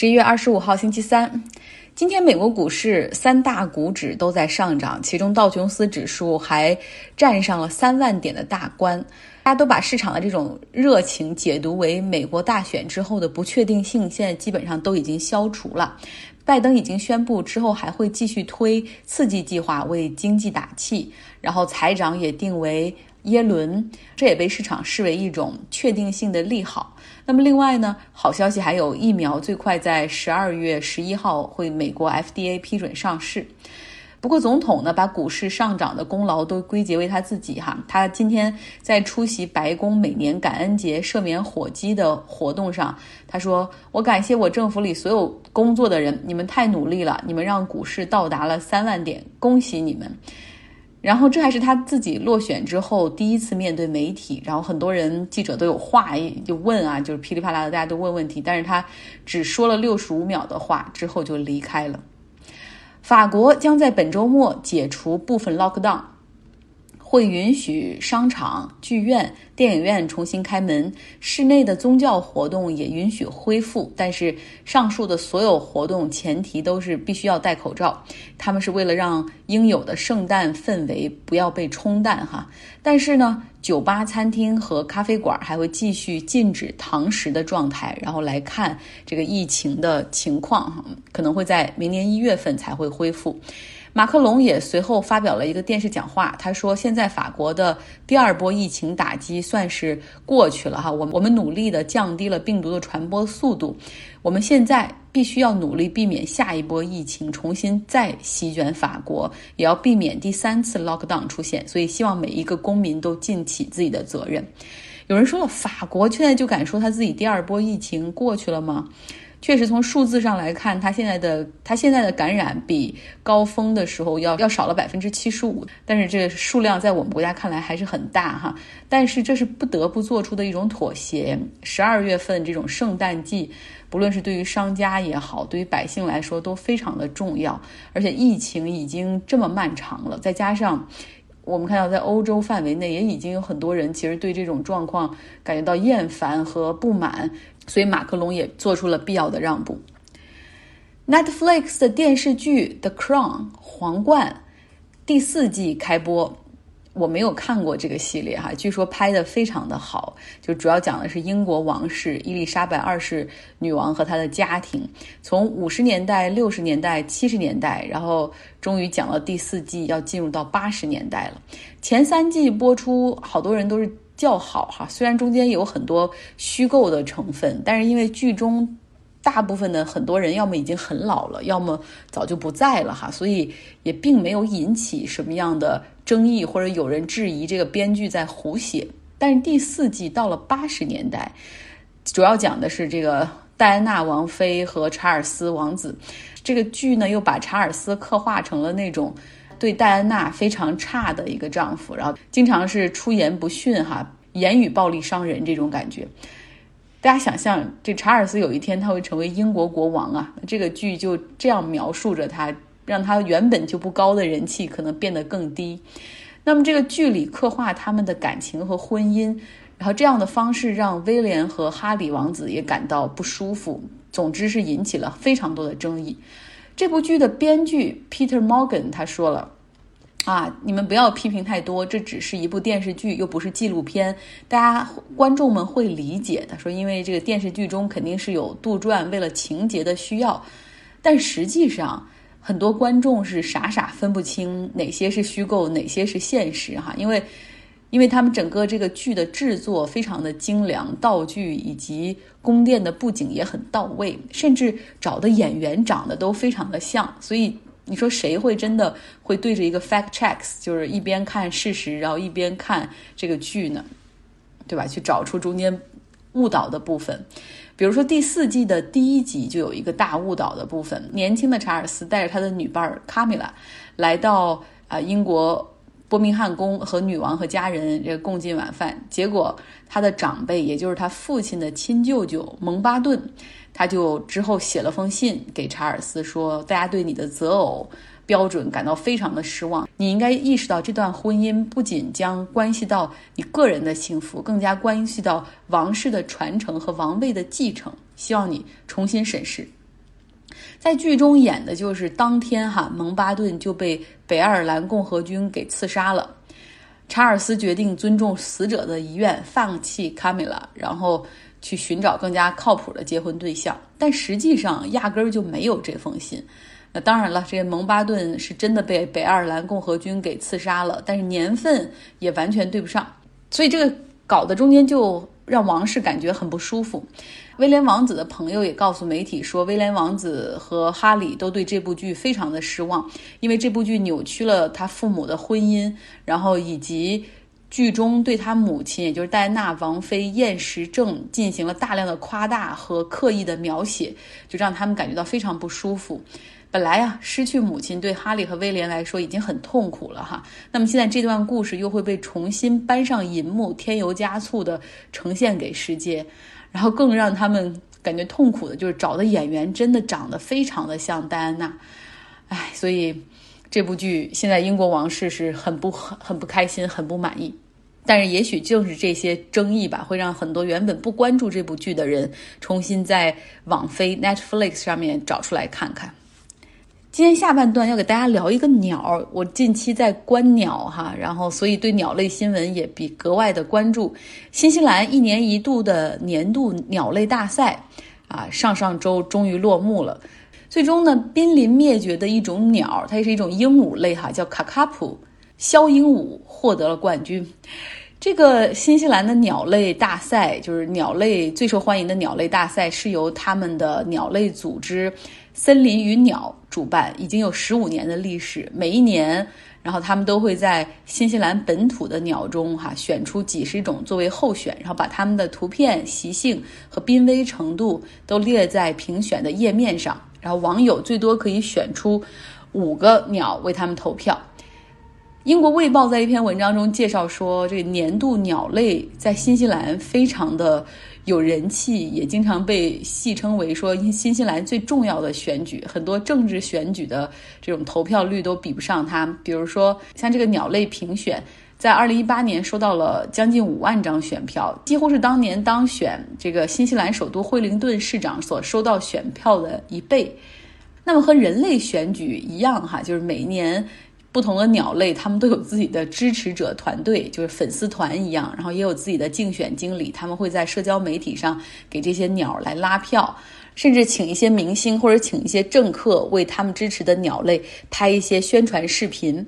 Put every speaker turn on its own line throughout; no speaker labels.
十一月二十五号，星期三。今天美国股市三大股指都在上涨，其中道琼斯指数还站上了三万点的大关。大家都把市场的这种热情解读为美国大选之后的不确定性，现在基本上都已经消除了。拜登已经宣布之后还会继续推刺激计划，为经济打气，然后财长也定为。耶伦，这也被市场视为一种确定性的利好。那么另外呢，好消息还有疫苗最快在十二月十一号会美国 FDA 批准上市。不过总统呢，把股市上涨的功劳都归结为他自己哈。他今天在出席白宫每年感恩节赦免火鸡的活动上，他说：“我感谢我政府里所有工作的人，你们太努力了，你们让股市到达了三万点，恭喜你们。”然后这还是他自己落选之后第一次面对媒体，然后很多人记者都有话就问啊，就是噼里啪啦的，大家都问问题，但是他只说了六十五秒的话之后就离开了。法国将在本周末解除部分 lockdown。会允许商场、剧院、电影院重新开门，室内的宗教活动也允许恢复。但是，上述的所有活动前提都是必须要戴口罩。他们是为了让应有的圣诞氛围不要被冲淡哈。但是呢，酒吧、餐厅和咖啡馆还会继续禁止堂食的状态，然后来看这个疫情的情况哈，可能会在明年一月份才会恢复。马克龙也随后发表了一个电视讲话，他说：“现在法国的第二波疫情打击算是过去了哈，我我们努力的降低了病毒的传播速度，我们现在必须要努力避免下一波疫情重新再席卷法国，也要避免第三次 lockdown 出现，所以希望每一个公民都尽起自己的责任。”有人说了，法国现在就敢说他自己第二波疫情过去了吗？确实，从数字上来看，它现在的它现在的感染比高峰的时候要要少了百分之七十五，但是这个数量在我们国家看来还是很大哈。但是这是不得不做出的一种妥协。十二月份这种圣诞季，不论是对于商家也好，对于百姓来说都非常的重要。而且疫情已经这么漫长了，再加上我们看到在欧洲范围内也已经有很多人其实对这种状况感觉到厌烦和不满。所以马克龙也做出了必要的让步。Netflix 的电视剧《The Crown》皇冠第四季开播，我没有看过这个系列哈，据说拍的非常的好，就主要讲的是英国王室伊丽莎白二世女王和她的家庭，从五十年代、六十年代、七十年代，然后终于讲到第四季要进入到八十年代了。前三季播出，好多人都是。较好哈，虽然中间有很多虚构的成分，但是因为剧中大部分的很多人要么已经很老了，要么早就不在了哈，所以也并没有引起什么样的争议，或者有人质疑这个编剧在胡写。但是第四季到了八十年代，主要讲的是这个戴安娜王妃和查尔斯王子，这个剧呢又把查尔斯刻画成了那种。对戴安娜非常差的一个丈夫，然后经常是出言不逊，哈，言语暴力伤人这种感觉。大家想象，这查尔斯有一天他会成为英国国王啊，这个剧就这样描述着他，让他原本就不高的人气可能变得更低。那么这个剧里刻画他们的感情和婚姻，然后这样的方式让威廉和哈里王子也感到不舒服。总之是引起了非常多的争议。这部剧的编剧 Peter Morgan 他说了：“啊，你们不要批评太多，这只是一部电视剧，又不是纪录片，大家观众们会理解的。说因为这个电视剧中肯定是有杜撰，为了情节的需要，但实际上很多观众是傻傻分不清哪些是虚构，哪些是现实哈，因为。”因为他们整个这个剧的制作非常的精良，道具以及宫殿的布景也很到位，甚至找的演员长得都非常的像，所以你说谁会真的会对着一个 fact checks，就是一边看事实，然后一边看这个剧呢？对吧？去找出中间误导的部分，比如说第四季的第一集就有一个大误导的部分，年轻的查尔斯带着他的女伴卡米拉来到啊英国。伯明翰宫和女王和家人这共进晚饭，结果他的长辈，也就是他父亲的亲舅舅蒙巴顿，他就之后写了封信给查尔斯说：“大家对你的择偶标准感到非常的失望，你应该意识到这段婚姻不仅将关系到你个人的幸福，更加关系到王室的传承和王位的继承。希望你重新审视。”在剧中演的就是当天哈，蒙巴顿就被北爱尔兰共和军给刺杀了。查尔斯决定尊重死者的遗愿，放弃卡米拉，然后去寻找更加靠谱的结婚对象。但实际上压根儿就没有这封信。那当然了，这个蒙巴顿是真的被北爱尔兰共和军给刺杀了，但是年份也完全对不上，所以这个搞得中间就让王室感觉很不舒服。威廉王子的朋友也告诉媒体说，威廉王子和哈里都对这部剧非常的失望，因为这部剧扭曲了他父母的婚姻，然后以及剧中对他母亲，也就是戴安娜王妃厌食症进行了大量的夸大和刻意的描写，就让他们感觉到非常不舒服。本来呀，失去母亲对哈利和威廉来说已经很痛苦了哈。那么现在这段故事又会被重新搬上银幕，添油加醋的呈现给世界，然后更让他们感觉痛苦的就是找的演员真的长得非常的像戴安娜，唉，所以这部剧现在英国王室是很不很很不开心，很不满意。但是也许正是这些争议吧，会让很多原本不关注这部剧的人重新在网飞 Netflix 上面找出来看看。今天下半段要给大家聊一个鸟，我近期在观鸟哈，然后所以对鸟类新闻也比格外的关注。新西兰一年一度的年度鸟类大赛啊，上上周终于落幕了。最终呢，濒临灭绝的一种鸟，它也是一种鹦鹉类哈，叫卡卡普枭鹦鹉，获得了冠军。这个新西兰的鸟类大赛，就是鸟类最受欢迎的鸟类大赛，是由他们的鸟类组织。森林与鸟主办已经有十五年的历史，每一年，然后他们都会在新西兰本土的鸟中，哈，选出几十种作为候选，然后把它们的图片、习性和濒危程度都列在评选的页面上，然后网友最多可以选出五个鸟为他们投票。英国《卫报》在一篇文章中介绍说，这个年度鸟类在新西兰非常的。有人气，也经常被戏称为说新西兰最重要的选举。很多政治选举的这种投票率都比不上它。比如说，像这个鸟类评选，在二零一八年收到了将近五万张选票，几乎是当年当选这个新西兰首都惠灵顿市长所收到选票的一倍。那么和人类选举一样，哈，就是每年。不同的鸟类，他们都有自己的支持者团队，就是粉丝团一样，然后也有自己的竞选经理，他们会在社交媒体上给这些鸟来拉票，甚至请一些明星或者请一些政客为他们支持的鸟类拍一些宣传视频。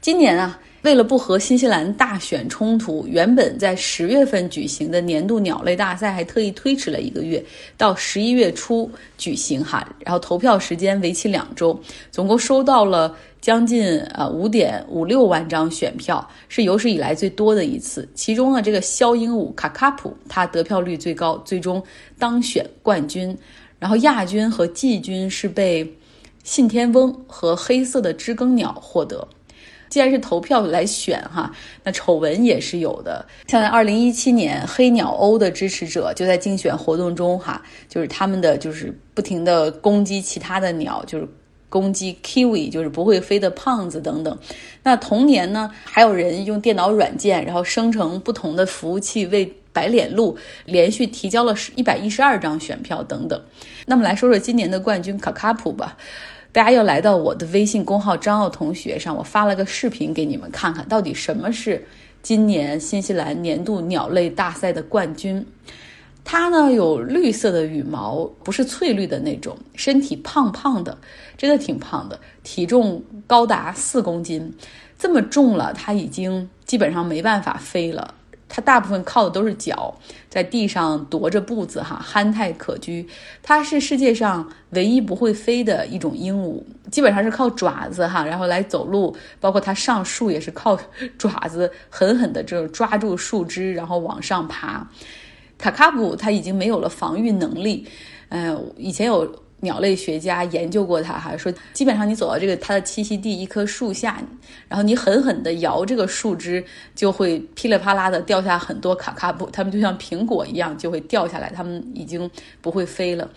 今年啊。为了不和新西兰大选冲突，原本在十月份举行的年度鸟类大赛还特意推迟了一个月，到十一月初举行哈。然后投票时间为期两周，总共收到了将近呃五点五六万张选票，是有史以来最多的一次。其中呢，这个肖鹦鹉卡卡普它得票率最高，最终当选冠军。然后亚军和季军是被信天翁和黑色的知更鸟获得。既然是投票来选哈，那丑闻也是有的。像在二零一七年，黑鸟鸥的支持者就在竞选活动中哈，就是他们的就是不停的攻击其他的鸟，就是攻击 kiwi，就是不会飞的胖子等等。那同年呢，还有人用电脑软件，然后生成不同的服务器为白脸鹿连续提交了一百一十二张选票等等。那么来说说今年的冠军卡卡普吧。大家又来到我的微信公号张奥同学上，我发了个视频给你们看看，到底什么是今年新西兰年度鸟类大赛的冠军？它呢有绿色的羽毛，不是翠绿的那种，身体胖胖的，真的挺胖的，体重高达四公斤，这么重了，它已经基本上没办法飞了。它大部分靠的都是脚，在地上踱着步子，哈，憨态可掬。它是世界上唯一不会飞的一种鹦鹉，基本上是靠爪子，哈，然后来走路，包括它上树也是靠 爪子狠狠的这种抓住树枝，然后往上爬。卡卡布它已经没有了防御能力，嗯，以前有。鸟类学家研究过它，哈，说基本上你走到这个它的栖息地一棵树下，然后你狠狠地摇这个树枝，就会噼里啪啦的掉下很多卡卡布，它们就像苹果一样就会掉下来，它们已经不会飞了。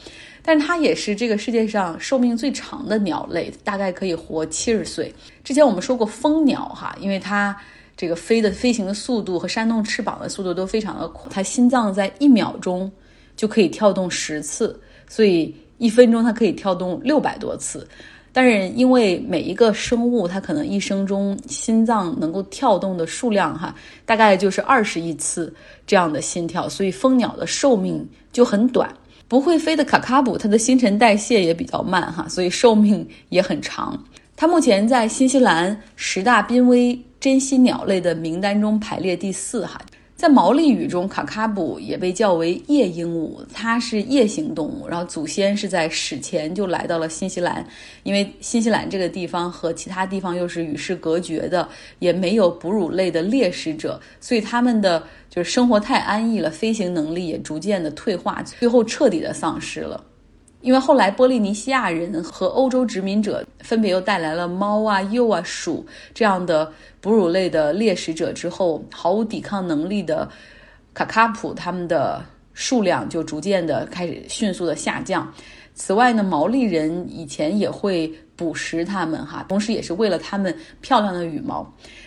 但是它也是这个世界上寿命最长的鸟类，大概可以活七十岁。之前我们说过蜂鸟，哈，因为它这个飞的飞行的速度和扇动翅膀的速度都非常的快，它心脏在一秒钟就可以跳动十次，所以。一分钟它可以跳动六百多次。但是因为每一个生物它可能一生中心脏能够跳动的数量哈，大概就是二十亿次这样的心跳，所以蜂鸟的寿命就很短。不会飞的卡卡卜，它的新陈代谢也比较慢哈，所以寿命也很长。它目前在新西兰十大濒危珍稀鸟类的名单中排列第四哈。在毛利语中，卡卡布也被叫为夜鹦鹉，它是夜行动物。然后祖先是在史前就来到了新西兰，因为新西兰这个地方和其他地方又是与世隔绝的，也没有哺乳类的猎食者，所以他们的就是生活太安逸了，飞行能力也逐渐的退化，最后彻底的丧失了。因为后来波利尼西亚人和欧洲殖民者分别又带来了猫啊、鼬啊、鼠这样的哺乳类的猎食者之后，毫无抵抗能力的卡卡普它们的数量就逐渐的开始迅速的下降。此外呢，毛利人以前也会捕食它们哈，同时也是为了它们漂亮的羽毛。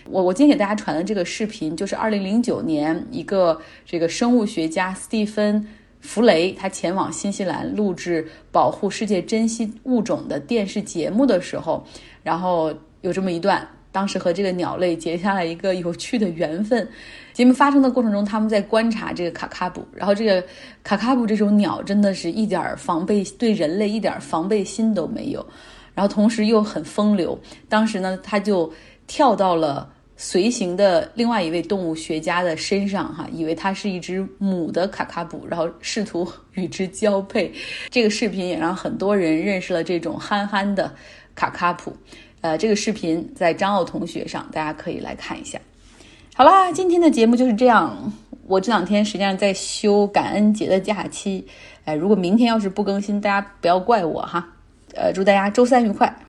我我今天给大家传的这个视频，就是二零零九年一个这个生物学家斯蒂芬。弗雷他前往新西兰录制保护世界珍稀物种的电视节目的时候，然后有这么一段，当时和这个鸟类结下了一个有趣的缘分。节目发生的过程中，他们在观察这个卡卡布，然后这个卡卡布这种鸟真的是一点防备，对人类一点防备心都没有，然后同时又很风流。当时呢，他就跳到了。随行的另外一位动物学家的身上，哈，以为它是一只母的卡卡卜，然后试图与之交配。这个视频也让很多人认识了这种憨憨的卡卡普。呃，这个视频在张奥同学上，大家可以来看一下。好啦，今天的节目就是这样。我这两天实际上在休感恩节的假期，哎，如果明天要是不更新，大家不要怪我哈。呃，祝大家周三愉快。